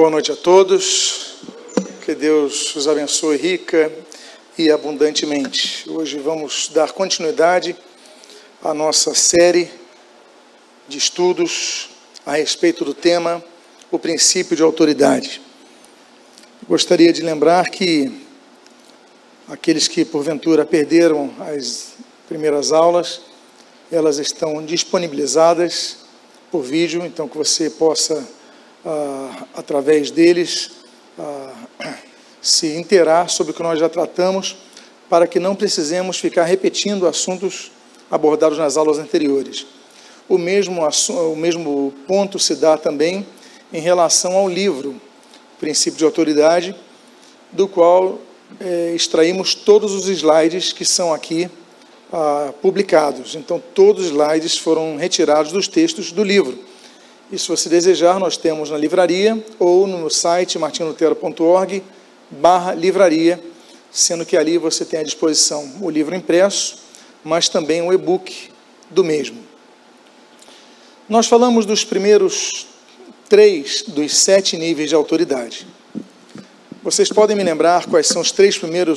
Boa noite a todos. Que Deus os abençoe rica e abundantemente. Hoje vamos dar continuidade à nossa série de estudos a respeito do tema o princípio de autoridade. Gostaria de lembrar que aqueles que porventura perderam as primeiras aulas, elas estão disponibilizadas por vídeo, então que você possa ah, através deles, ah, se inteirar sobre o que nós já tratamos, para que não precisemos ficar repetindo assuntos abordados nas aulas anteriores. O mesmo, o mesmo ponto se dá também em relação ao livro, Princípio de Autoridade, do qual é, extraímos todos os slides que são aqui ah, publicados. Então, todos os slides foram retirados dos textos do livro. E se você desejar, nós temos na livraria ou no site martinlutero.org barra livraria, sendo que ali você tem à disposição o livro impresso, mas também o e-book do mesmo. Nós falamos dos primeiros três dos sete níveis de autoridade. Vocês podem me lembrar quais são os três primeiros